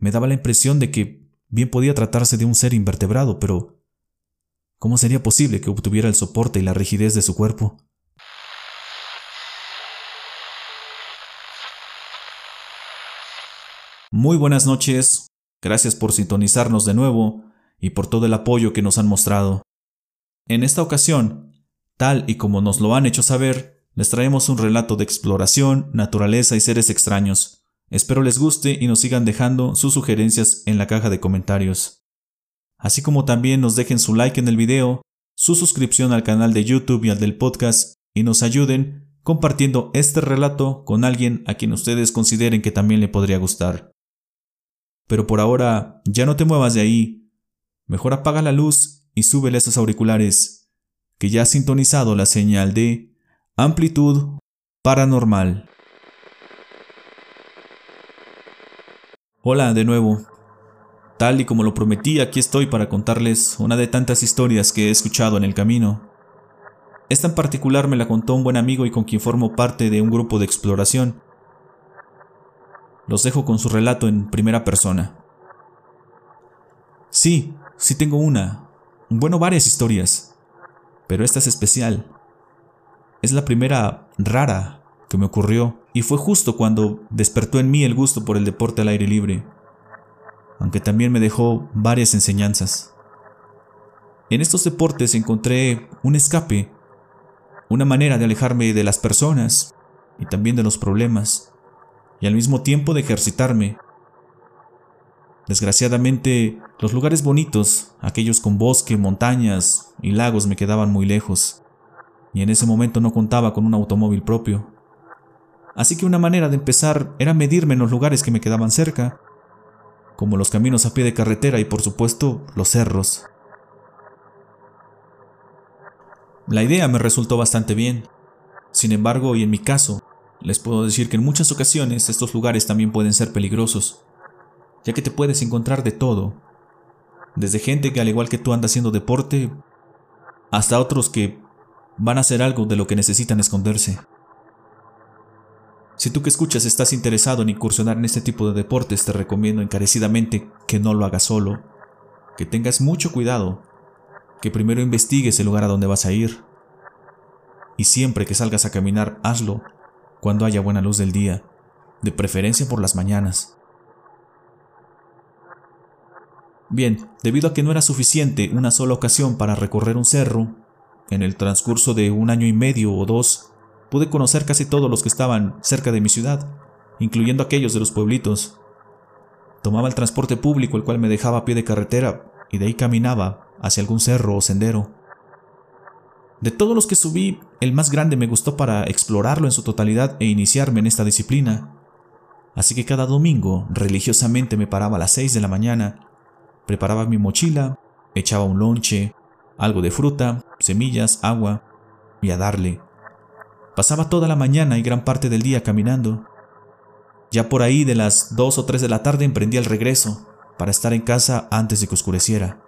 me daba la impresión de que bien podía tratarse de un ser invertebrado, pero ¿cómo sería posible que obtuviera el soporte y la rigidez de su cuerpo? Muy buenas noches, gracias por sintonizarnos de nuevo y por todo el apoyo que nos han mostrado. En esta ocasión, tal y como nos lo han hecho saber, les traemos un relato de exploración, naturaleza y seres extraños. Espero les guste y nos sigan dejando sus sugerencias en la caja de comentarios. Así como también nos dejen su like en el video, su suscripción al canal de YouTube y al del podcast y nos ayuden compartiendo este relato con alguien a quien ustedes consideren que también le podría gustar. Pero por ahora, ya no te muevas de ahí. Mejor apaga la luz y súbele esos auriculares, que ya ha sintonizado la señal de amplitud paranormal. Hola de nuevo. Tal y como lo prometí, aquí estoy para contarles una de tantas historias que he escuchado en el camino. Esta en particular me la contó un buen amigo y con quien formo parte de un grupo de exploración. Los dejo con su relato en primera persona. Sí, sí tengo una. Bueno, varias historias. Pero esta es especial. Es la primera rara que me ocurrió, y fue justo cuando despertó en mí el gusto por el deporte al aire libre, aunque también me dejó varias enseñanzas. En estos deportes encontré un escape, una manera de alejarme de las personas y también de los problemas, y al mismo tiempo de ejercitarme. Desgraciadamente, los lugares bonitos, aquellos con bosque, montañas y lagos me quedaban muy lejos, y en ese momento no contaba con un automóvil propio. Así que una manera de empezar era medirme en los lugares que me quedaban cerca, como los caminos a pie de carretera y por supuesto los cerros. La idea me resultó bastante bien. Sin embargo, y en mi caso, les puedo decir que en muchas ocasiones estos lugares también pueden ser peligrosos, ya que te puedes encontrar de todo, desde gente que al igual que tú anda haciendo deporte, hasta otros que van a hacer algo de lo que necesitan esconderse. Si tú que escuchas estás interesado en incursionar en este tipo de deportes, te recomiendo encarecidamente que no lo hagas solo, que tengas mucho cuidado, que primero investigues el lugar a donde vas a ir. Y siempre que salgas a caminar, hazlo cuando haya buena luz del día, de preferencia por las mañanas. Bien, debido a que no era suficiente una sola ocasión para recorrer un cerro, en el transcurso de un año y medio o dos, pude conocer casi todos los que estaban cerca de mi ciudad, incluyendo aquellos de los pueblitos. Tomaba el transporte público, el cual me dejaba a pie de carretera, y de ahí caminaba hacia algún cerro o sendero. De todos los que subí, el más grande me gustó para explorarlo en su totalidad e iniciarme en esta disciplina. Así que cada domingo, religiosamente me paraba a las 6 de la mañana, preparaba mi mochila, echaba un lonche, algo de fruta, semillas, agua, y a darle. Pasaba toda la mañana y gran parte del día caminando. Ya por ahí de las 2 o 3 de la tarde emprendía el regreso, para estar en casa antes de que oscureciera.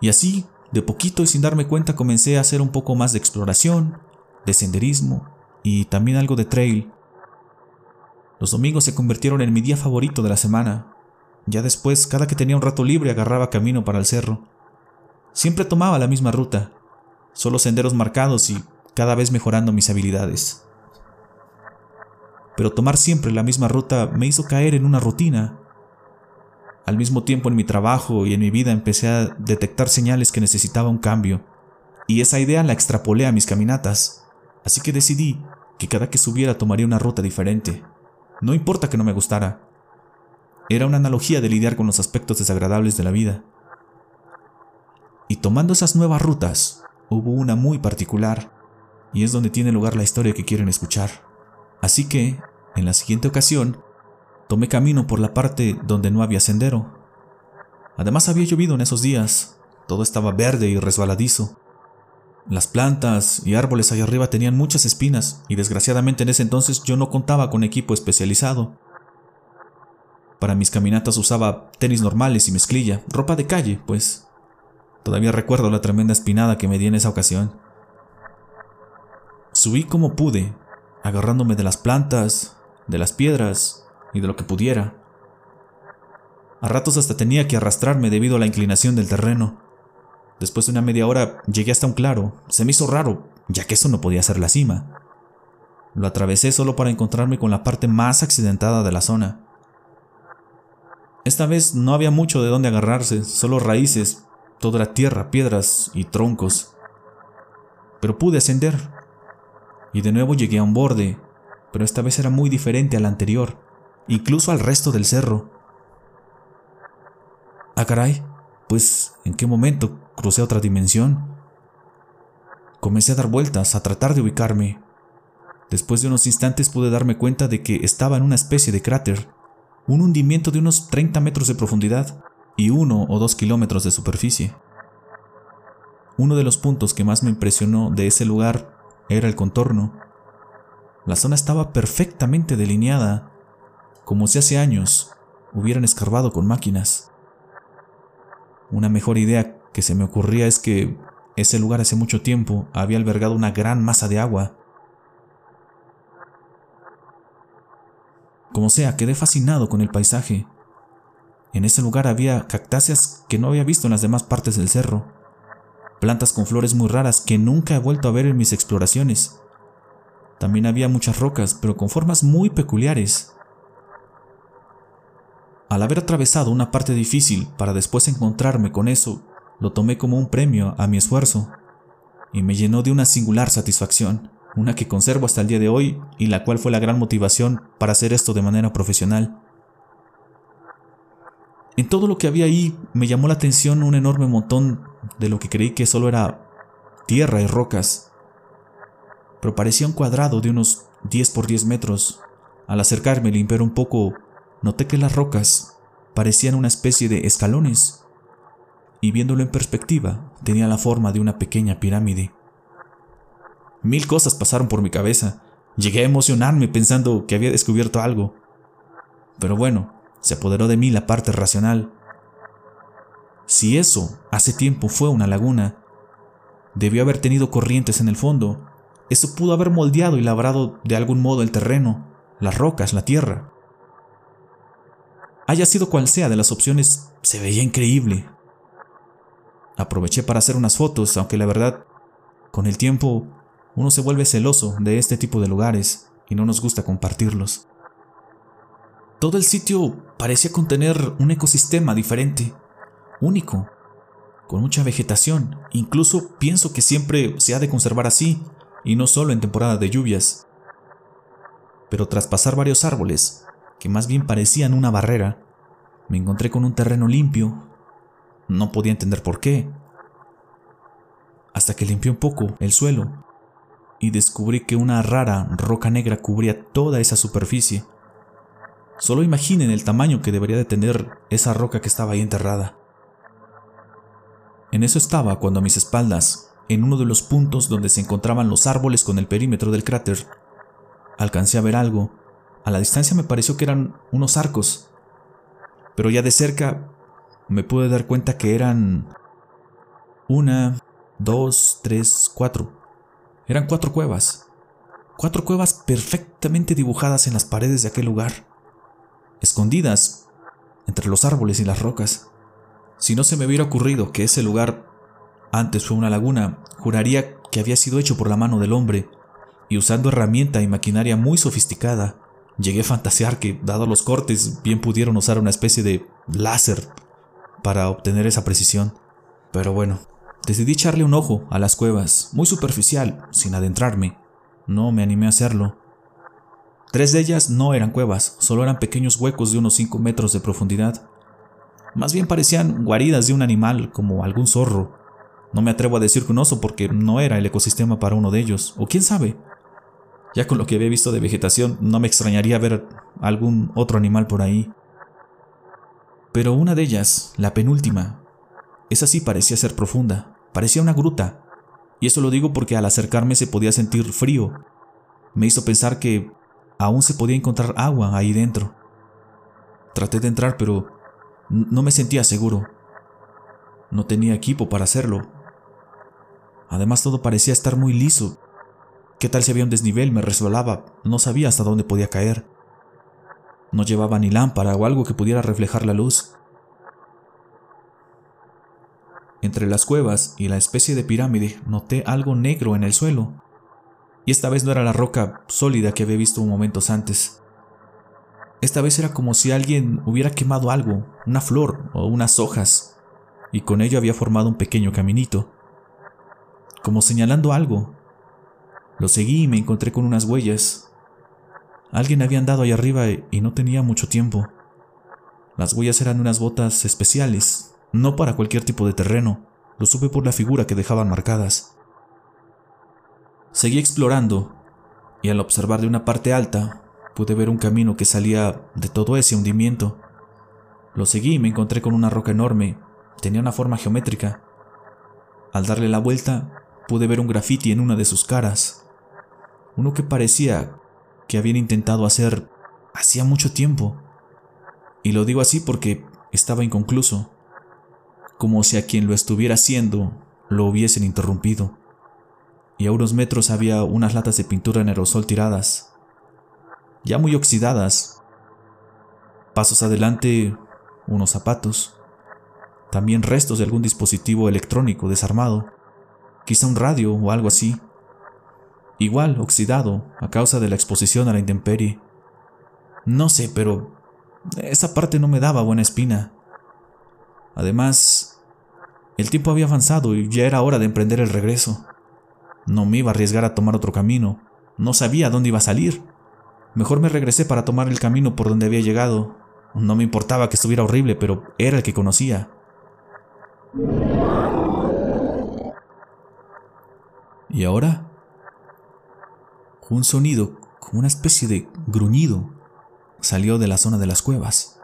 Y así, de poquito y sin darme cuenta, comencé a hacer un poco más de exploración, de senderismo y también algo de trail. Los domingos se convirtieron en mi día favorito de la semana. Ya después, cada que tenía un rato libre, agarraba camino para el cerro. Siempre tomaba la misma ruta, solo senderos marcados y cada vez mejorando mis habilidades. Pero tomar siempre la misma ruta me hizo caer en una rutina. Al mismo tiempo en mi trabajo y en mi vida empecé a detectar señales que necesitaba un cambio, y esa idea la extrapolé a mis caminatas, así que decidí que cada que subiera tomaría una ruta diferente, no importa que no me gustara. Era una analogía de lidiar con los aspectos desagradables de la vida. Y tomando esas nuevas rutas, hubo una muy particular, y es donde tiene lugar la historia que quieren escuchar. Así que, en la siguiente ocasión, tomé camino por la parte donde no había sendero. Además había llovido en esos días, todo estaba verde y resbaladizo. Las plantas y árboles allá arriba tenían muchas espinas y desgraciadamente en ese entonces yo no contaba con equipo especializado. Para mis caminatas usaba tenis normales y mezclilla, ropa de calle, pues Todavía recuerdo la tremenda espinada que me di en esa ocasión. Subí como pude, agarrándome de las plantas, de las piedras y de lo que pudiera. A ratos hasta tenía que arrastrarme debido a la inclinación del terreno. Después de una media hora llegué hasta un claro. Se me hizo raro, ya que eso no podía ser la cima. Lo atravesé solo para encontrarme con la parte más accidentada de la zona. Esta vez no había mucho de dónde agarrarse, solo raíces, todo era tierra, piedras y troncos. Pero pude ascender. Y de nuevo llegué a un borde, pero esta vez era muy diferente al anterior, incluso al resto del cerro. Ah, caray, pues, ¿en qué momento crucé otra dimensión? Comencé a dar vueltas, a tratar de ubicarme. Después de unos instantes pude darme cuenta de que estaba en una especie de cráter, un hundimiento de unos 30 metros de profundidad y uno o dos kilómetros de superficie. Uno de los puntos que más me impresionó de ese lugar era el contorno. La zona estaba perfectamente delineada, como si hace años hubieran escarbado con máquinas. Una mejor idea que se me ocurría es que ese lugar hace mucho tiempo había albergado una gran masa de agua. Como sea, quedé fascinado con el paisaje. En ese lugar había cactáceas que no había visto en las demás partes del cerro, plantas con flores muy raras que nunca he vuelto a ver en mis exploraciones. También había muchas rocas, pero con formas muy peculiares. Al haber atravesado una parte difícil para después encontrarme con eso, lo tomé como un premio a mi esfuerzo y me llenó de una singular satisfacción, una que conservo hasta el día de hoy y la cual fue la gran motivación para hacer esto de manera profesional. En todo lo que había ahí me llamó la atención un enorme montón de lo que creí que solo era tierra y rocas, pero parecía un cuadrado de unos 10 por 10 metros. Al acercarme y limpiar un poco noté que las rocas parecían una especie de escalones, y viéndolo en perspectiva, tenía la forma de una pequeña pirámide. Mil cosas pasaron por mi cabeza. Llegué a emocionarme pensando que había descubierto algo. Pero bueno, se apoderó de mí la parte racional. Si eso hace tiempo fue una laguna, debió haber tenido corrientes en el fondo. Eso pudo haber moldeado y labrado de algún modo el terreno, las rocas, la tierra. Haya sido cual sea de las opciones, se veía increíble. Aproveché para hacer unas fotos, aunque la verdad, con el tiempo, uno se vuelve celoso de este tipo de lugares y no nos gusta compartirlos. Todo el sitio parecía contener un ecosistema diferente, único, con mucha vegetación. Incluso pienso que siempre se ha de conservar así, y no solo en temporada de lluvias. Pero tras pasar varios árboles, que más bien parecían una barrera, me encontré con un terreno limpio. No podía entender por qué. Hasta que limpié un poco el suelo y descubrí que una rara roca negra cubría toda esa superficie. Solo imaginen el tamaño que debería de tener esa roca que estaba ahí enterrada. En eso estaba cuando a mis espaldas, en uno de los puntos donde se encontraban los árboles con el perímetro del cráter, alcancé a ver algo a la distancia me pareció que eran unos arcos, pero ya de cerca me pude dar cuenta que eran una, dos, tres, cuatro. Eran cuatro cuevas. Cuatro cuevas perfectamente dibujadas en las paredes de aquel lugar, escondidas entre los árboles y las rocas. Si no se me hubiera ocurrido que ese lugar antes fue una laguna, juraría que había sido hecho por la mano del hombre y usando herramienta y maquinaria muy sofisticada Llegué a fantasear que, dado los cortes, bien pudieron usar una especie de láser para obtener esa precisión. Pero bueno, decidí echarle un ojo a las cuevas, muy superficial, sin adentrarme. No me animé a hacerlo. Tres de ellas no eran cuevas, solo eran pequeños huecos de unos 5 metros de profundidad. Más bien parecían guaridas de un animal, como algún zorro. No me atrevo a decir que un oso porque no era el ecosistema para uno de ellos, o quién sabe, ya con lo que había visto de vegetación, no me extrañaría ver algún otro animal por ahí. Pero una de ellas, la penúltima, esa sí parecía ser profunda, parecía una gruta. Y eso lo digo porque al acercarme se podía sentir frío. Me hizo pensar que aún se podía encontrar agua ahí dentro. Traté de entrar, pero no me sentía seguro. No tenía equipo para hacerlo. Además todo parecía estar muy liso ¿Qué tal si había un desnivel? Me resbalaba, no sabía hasta dónde podía caer. No llevaba ni lámpara o algo que pudiera reflejar la luz. Entre las cuevas y la especie de pirámide noté algo negro en el suelo. Y esta vez no era la roca sólida que había visto momentos antes. Esta vez era como si alguien hubiera quemado algo, una flor o unas hojas, y con ello había formado un pequeño caminito, como señalando algo. Lo seguí y me encontré con unas huellas. Alguien había andado ahí arriba y no tenía mucho tiempo. Las huellas eran unas botas especiales, no para cualquier tipo de terreno, lo supe por la figura que dejaban marcadas. Seguí explorando, y al observar de una parte alta, pude ver un camino que salía de todo ese hundimiento. Lo seguí y me encontré con una roca enorme, tenía una forma geométrica. Al darle la vuelta, pude ver un grafiti en una de sus caras, uno que parecía que habían intentado hacer hacía mucho tiempo. Y lo digo así porque estaba inconcluso como si a quien lo estuviera haciendo lo hubiesen interrumpido. Y a unos metros había unas latas de pintura en aerosol tiradas, ya muy oxidadas. Pasos adelante, unos zapatos, también restos de algún dispositivo electrónico desarmado, quizá un radio o algo así. Igual oxidado a causa de la exposición a la intemperie. No sé, pero esa parte no me daba buena espina. Además, el tiempo había avanzado y ya era hora de emprender el regreso. No me iba a arriesgar a tomar otro camino. No sabía dónde iba a salir. Mejor me regresé para tomar el camino por donde había llegado. No me importaba que estuviera horrible, pero era el que conocía. ¿Y ahora? Un sonido, como una especie de gruñido, salió de la zona de las cuevas.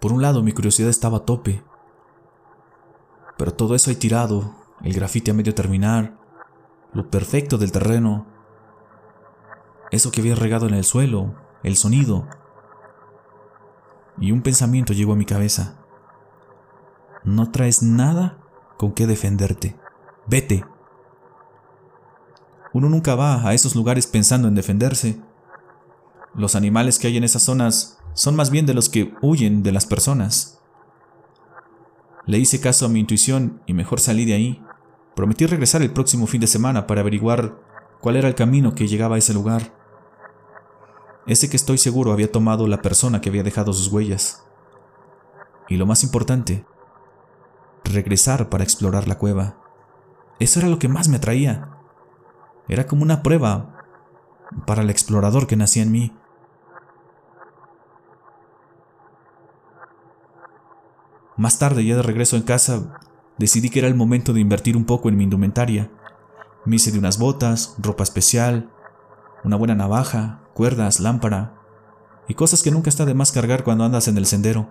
Por un lado, mi curiosidad estaba a tope. Pero todo eso ahí tirado, el grafiti a medio terminar, lo perfecto del terreno, eso que había regado en el suelo, el sonido. Y un pensamiento llegó a mi cabeza. No traes nada con qué defenderte. Vete. Uno nunca va a esos lugares pensando en defenderse. Los animales que hay en esas zonas son más bien de los que huyen de las personas. Le hice caso a mi intuición y mejor salí de ahí. Prometí regresar el próximo fin de semana para averiguar cuál era el camino que llegaba a ese lugar. Ese que estoy seguro había tomado la persona que había dejado sus huellas. Y lo más importante, regresar para explorar la cueva. Eso era lo que más me atraía. Era como una prueba para el explorador que nacía en mí. Más tarde, ya de regreso en casa, decidí que era el momento de invertir un poco en mi indumentaria. Me hice de unas botas, ropa especial, una buena navaja, cuerdas, lámpara y cosas que nunca está de más cargar cuando andas en el sendero.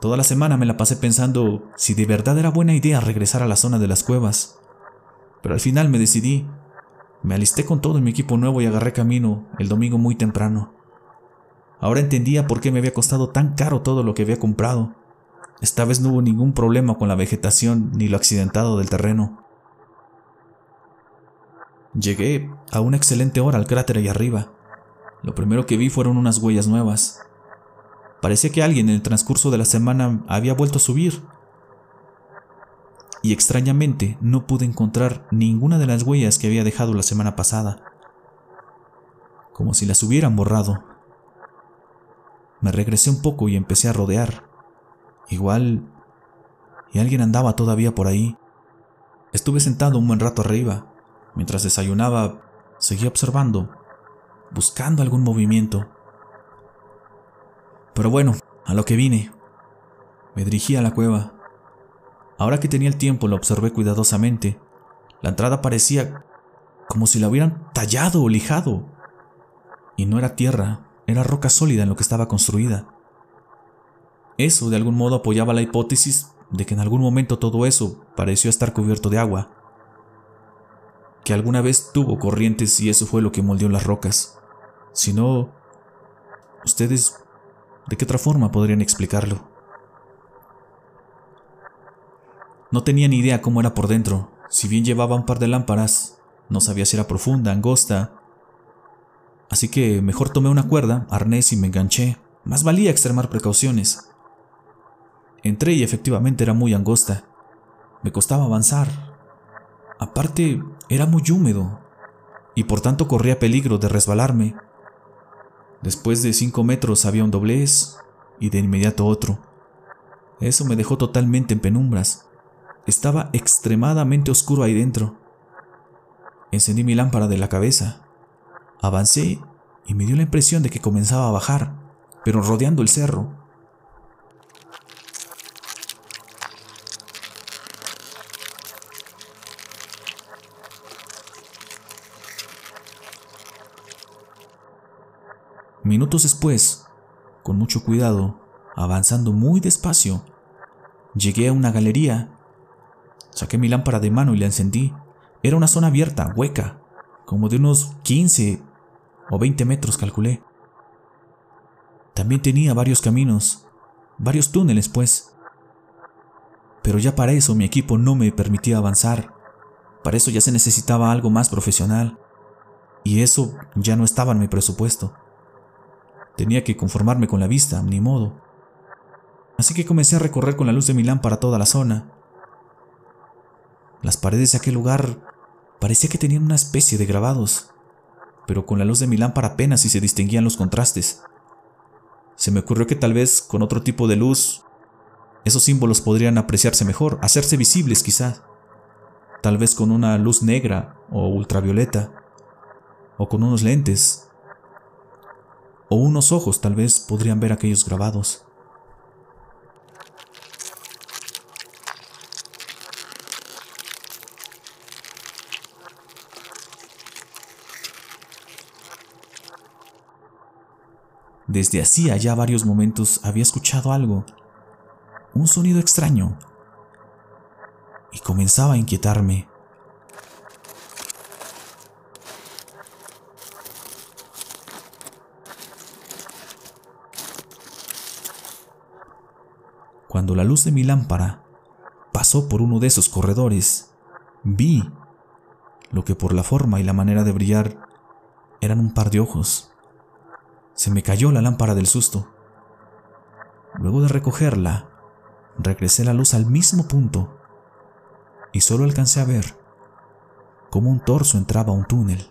Toda la semana me la pasé pensando si de verdad era buena idea regresar a la zona de las cuevas. Pero al final me decidí. Me alisté con todo mi equipo nuevo y agarré camino el domingo muy temprano. Ahora entendía por qué me había costado tan caro todo lo que había comprado. Esta vez no hubo ningún problema con la vegetación ni lo accidentado del terreno. Llegué a una excelente hora al cráter allá arriba. Lo primero que vi fueron unas huellas nuevas. Parecía que alguien en el transcurso de la semana había vuelto a subir. Y extrañamente no pude encontrar ninguna de las huellas que había dejado la semana pasada. Como si las hubieran borrado. Me regresé un poco y empecé a rodear. Igual... Y alguien andaba todavía por ahí. Estuve sentado un buen rato arriba. Mientras desayunaba, seguía observando, buscando algún movimiento. Pero bueno, a lo que vine. Me dirigí a la cueva. Ahora que tenía el tiempo, lo observé cuidadosamente. La entrada parecía como si la hubieran tallado o lijado. Y no era tierra, era roca sólida en lo que estaba construida. Eso de algún modo apoyaba la hipótesis de que en algún momento todo eso pareció estar cubierto de agua, que alguna vez tuvo corrientes y eso fue lo que moldeó las rocas. Si no, ustedes, ¿de qué otra forma podrían explicarlo? No tenía ni idea cómo era por dentro, si bien llevaba un par de lámparas, no sabía si era profunda, angosta, Así que mejor tomé una cuerda, arnés y me enganché. Más valía extremar precauciones. Entré y efectivamente era muy angosta. Me costaba avanzar. Aparte, era muy húmedo y por tanto corría peligro de resbalarme. Después de cinco metros había un doblez y de inmediato otro. Eso me dejó totalmente en penumbras. Estaba extremadamente oscuro ahí dentro. Encendí mi lámpara de la cabeza. Avancé y me dio la impresión de que comenzaba a bajar, pero rodeando el cerro. Minutos después, con mucho cuidado, avanzando muy despacio, llegué a una galería. Saqué mi lámpara de mano y la encendí. Era una zona abierta, hueca, como de unos 15 o 20 metros calculé. También tenía varios caminos, varios túneles pues. Pero ya para eso mi equipo no me permitía avanzar. Para eso ya se necesitaba algo más profesional. Y eso ya no estaba en mi presupuesto. Tenía que conformarme con la vista, ni modo. Así que comencé a recorrer con la luz de mi lámpara toda la zona. Las paredes de aquel lugar parecía que tenían una especie de grabados, pero con la luz de mi lámpara apenas si se distinguían los contrastes. Se me ocurrió que tal vez con otro tipo de luz esos símbolos podrían apreciarse mejor, hacerse visibles quizás. Tal vez con una luz negra o ultravioleta, o con unos lentes o unos ojos tal vez podrían ver aquellos grabados. Desde hacía ya varios momentos había escuchado algo, un sonido extraño, y comenzaba a inquietarme. Cuando la luz de mi lámpara pasó por uno de esos corredores, vi lo que por la forma y la manera de brillar eran un par de ojos. Se me cayó la lámpara del susto. Luego de recogerla, regresé la luz al mismo punto y solo alcancé a ver cómo un torso entraba a un túnel.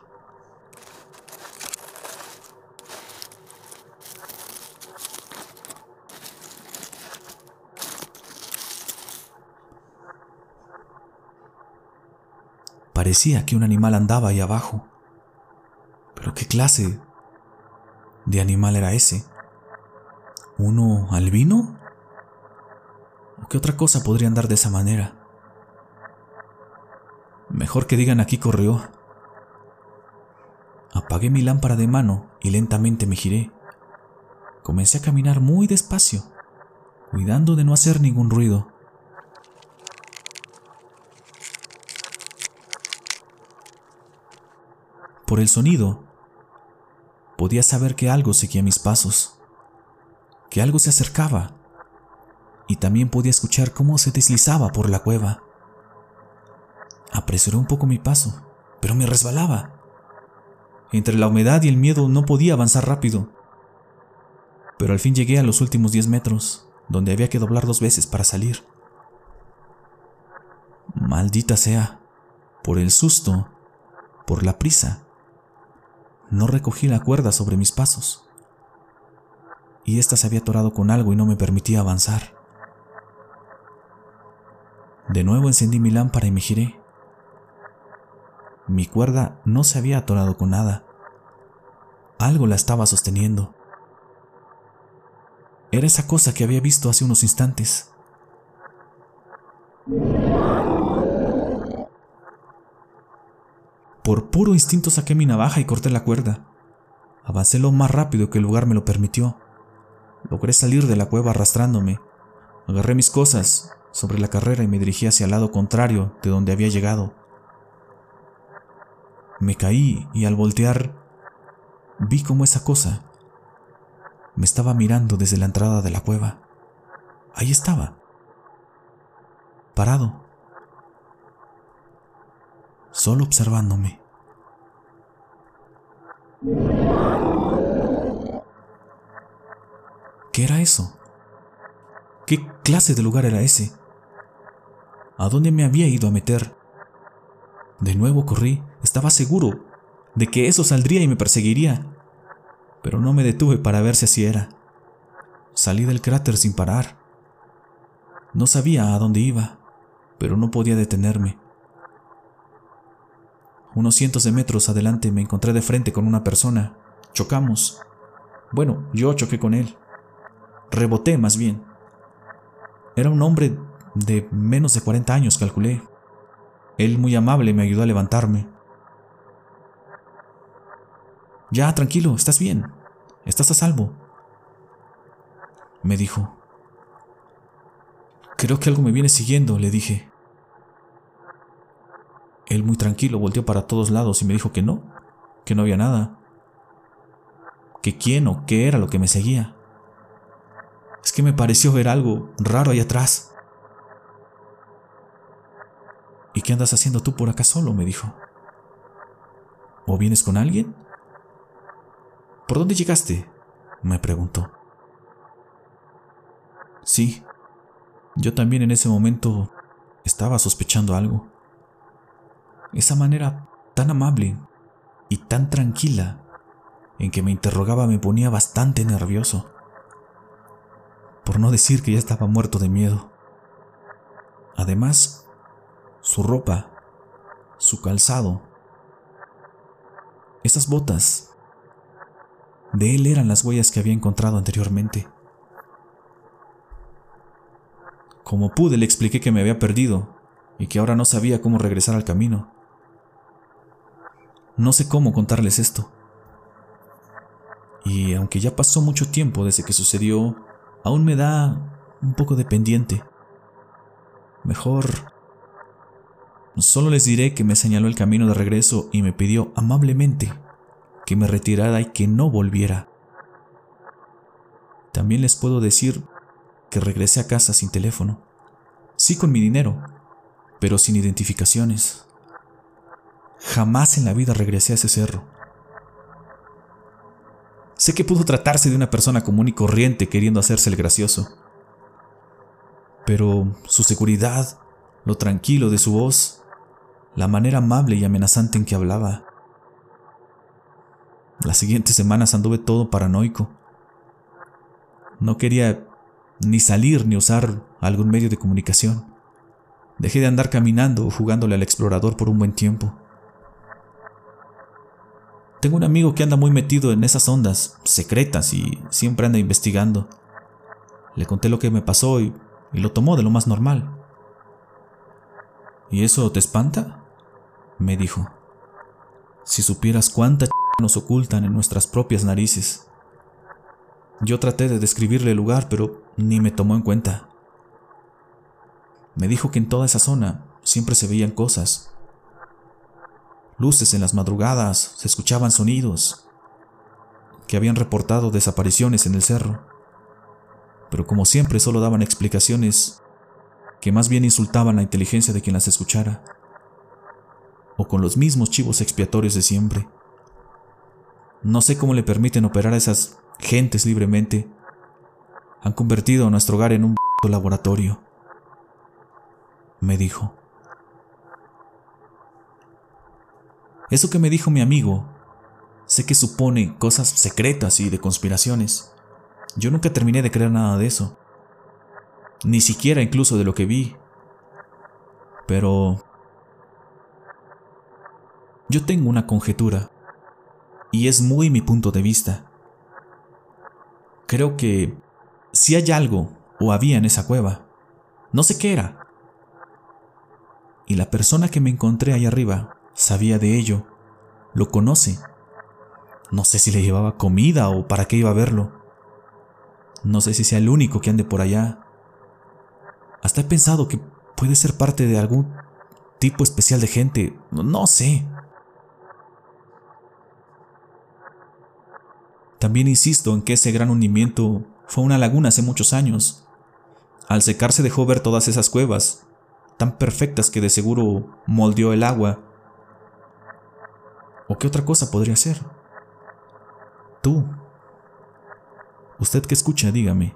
Parecía que un animal andaba ahí abajo. Pero ¿qué clase de animal era ese? ¿Uno albino? ¿O qué otra cosa podría andar de esa manera? Mejor que digan aquí corrió. Apagué mi lámpara de mano y lentamente me giré. Comencé a caminar muy despacio, cuidando de no hacer ningún ruido. Por el sonido, podía saber que algo seguía mis pasos, que algo se acercaba, y también podía escuchar cómo se deslizaba por la cueva. Apresuré un poco mi paso, pero me resbalaba. Entre la humedad y el miedo no podía avanzar rápido. Pero al fin llegué a los últimos diez metros, donde había que doblar dos veces para salir. Maldita sea, por el susto, por la prisa, no recogí la cuerda sobre mis pasos. Y ésta se había atorado con algo y no me permitía avanzar. De nuevo encendí mi lámpara y me giré. Mi cuerda no se había atorado con nada. Algo la estaba sosteniendo. Era esa cosa que había visto hace unos instantes. Por puro instinto saqué mi navaja y corté la cuerda. Avancé lo más rápido que el lugar me lo permitió. Logré salir de la cueva arrastrándome. Agarré mis cosas sobre la carrera y me dirigí hacia el lado contrario de donde había llegado. Me caí y al voltear vi como esa cosa me estaba mirando desde la entrada de la cueva. Ahí estaba, parado, solo observándome. ¿Qué era eso? ¿Qué clase de lugar era ese? ¿A dónde me había ido a meter? De nuevo corrí, estaba seguro de que eso saldría y me perseguiría, pero no me detuve para ver si así era. Salí del cráter sin parar. No sabía a dónde iba, pero no podía detenerme. Unos cientos de metros adelante me encontré de frente con una persona. Chocamos. Bueno, yo choqué con él. Reboté más bien. Era un hombre de menos de 40 años, calculé. Él muy amable me ayudó a levantarme. Ya, tranquilo, estás bien. Estás a salvo. Me dijo. Creo que algo me viene siguiendo, le dije. Él muy tranquilo volteó para todos lados y me dijo que no, que no había nada. Que quién o qué era lo que me seguía. Es que me pareció ver algo raro ahí atrás. ¿Y qué andas haciendo tú por acá solo? me dijo. ¿O vienes con alguien? ¿Por dónde llegaste? me preguntó. Sí, yo también en ese momento estaba sospechando algo. Esa manera tan amable y tan tranquila en que me interrogaba me ponía bastante nervioso. Por no decir que ya estaba muerto de miedo. Además, su ropa, su calzado, esas botas, de él eran las huellas que había encontrado anteriormente. Como pude le expliqué que me había perdido y que ahora no sabía cómo regresar al camino. No sé cómo contarles esto. Y aunque ya pasó mucho tiempo desde que sucedió, aún me da un poco de pendiente. Mejor... Solo les diré que me señaló el camino de regreso y me pidió amablemente que me retirara y que no volviera. También les puedo decir que regresé a casa sin teléfono. Sí con mi dinero, pero sin identificaciones. Jamás en la vida regresé a ese cerro. Sé que pudo tratarse de una persona común y corriente queriendo hacerse el gracioso. Pero su seguridad, lo tranquilo de su voz, la manera amable y amenazante en que hablaba. Las siguientes semanas anduve todo paranoico. No quería ni salir ni usar algún medio de comunicación. Dejé de andar caminando o jugándole al explorador por un buen tiempo. Tengo un amigo que anda muy metido en esas ondas secretas y siempre anda investigando. Le conté lo que me pasó y, lo tomó de lo más normal. ¿Y eso te espanta? me dijo. Si supieras cuánta ch nos ocultan en nuestras propias narices. Yo traté de describirle el lugar, pero ni me tomó en cuenta. Me dijo que en toda esa zona siempre se veían cosas, luces en las madrugadas, se escuchaban sonidos, que habían reportado desapariciones en el cerro, pero como siempre solo daban explicaciones que más bien insultaban la inteligencia de quien las escuchara, o con los mismos chivos expiatorios de siempre. No sé cómo le permiten operar a esas gentes libremente. Han convertido a nuestro hogar en un laboratorio. Me dijo. Eso que me dijo mi amigo, sé que supone cosas secretas y de conspiraciones. Yo nunca terminé de creer nada de eso. Ni siquiera incluso de lo que vi. Pero... Yo tengo una conjetura. Y es muy mi punto de vista. Creo que si hay algo o había en esa cueva, no sé qué era. Y la persona que me encontré ahí arriba sabía de ello, lo conoce. No sé si le llevaba comida o para qué iba a verlo. No sé si sea el único que ande por allá. Hasta he pensado que puede ser parte de algún tipo especial de gente. No sé. También insisto en que ese gran hundimiento fue una laguna hace muchos años. Al secarse dejó ver todas esas cuevas, tan perfectas que de seguro moldeó el agua ¿O qué otra cosa podría ser? Tú. Usted que escucha, dígame.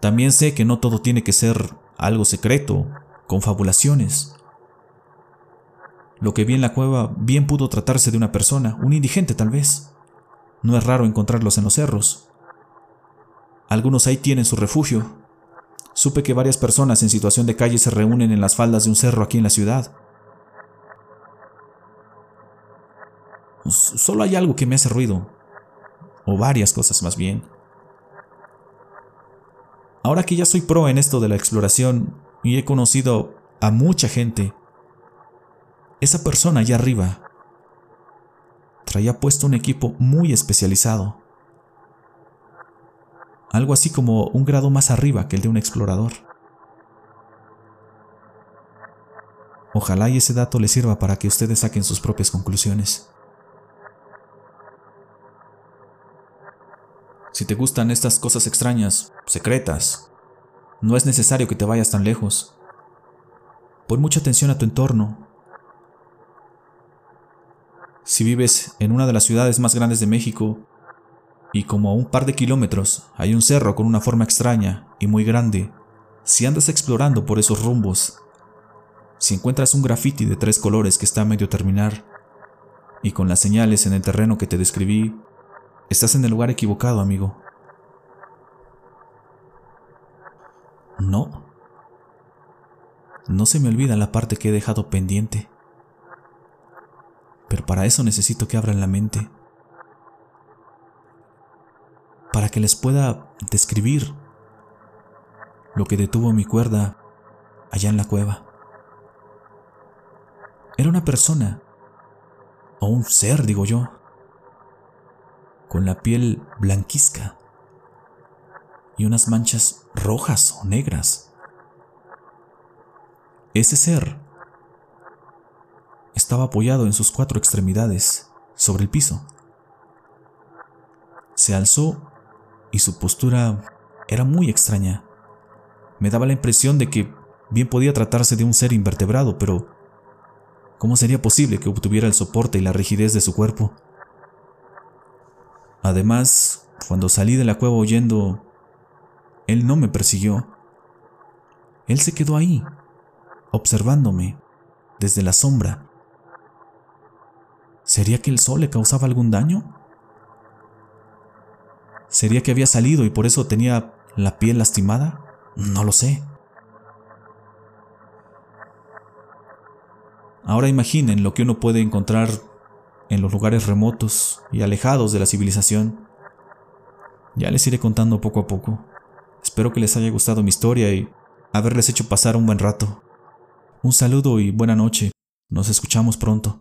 También sé que no todo tiene que ser algo secreto, confabulaciones. Lo que vi en la cueva bien pudo tratarse de una persona, un indigente tal vez. No es raro encontrarlos en los cerros. Algunos ahí tienen su refugio. Supe que varias personas en situación de calle se reúnen en las faldas de un cerro aquí en la ciudad. Solo hay algo que me hace ruido. O varias cosas más bien. Ahora que ya soy pro en esto de la exploración y he conocido a mucha gente, esa persona allá arriba traía puesto un equipo muy especializado. Algo así como un grado más arriba que el de un explorador. Ojalá y ese dato les sirva para que ustedes saquen sus propias conclusiones. Si te gustan estas cosas extrañas, secretas, no es necesario que te vayas tan lejos. Pon mucha atención a tu entorno. Si vives en una de las ciudades más grandes de México, y como a un par de kilómetros hay un cerro con una forma extraña y muy grande, si andas explorando por esos rumbos, si encuentras un graffiti de tres colores que está a medio terminar, y con las señales en el terreno que te describí, Estás en el lugar equivocado, amigo. No. No se me olvida la parte que he dejado pendiente. Pero para eso necesito que abran la mente. Para que les pueda describir lo que detuvo mi cuerda allá en la cueva. Era una persona, o un ser, digo yo, con la piel blanquizca y unas manchas rojas o negras. Ese ser estaba apoyado en sus cuatro extremidades sobre el piso. Se alzó y su postura era muy extraña. Me daba la impresión de que bien podía tratarse de un ser invertebrado, pero ¿cómo sería posible que obtuviera el soporte y la rigidez de su cuerpo? Además, cuando salí de la cueva huyendo, él no me persiguió. Él se quedó ahí, observándome, desde la sombra. ¿Sería que el sol le causaba algún daño? ¿Sería que había salido y por eso tenía la piel lastimada? No lo sé. Ahora imaginen lo que uno puede encontrar en los lugares remotos y alejados de la civilización. Ya les iré contando poco a poco. Espero que les haya gustado mi historia y haberles hecho pasar un buen rato. Un saludo y buena noche. Nos escuchamos pronto.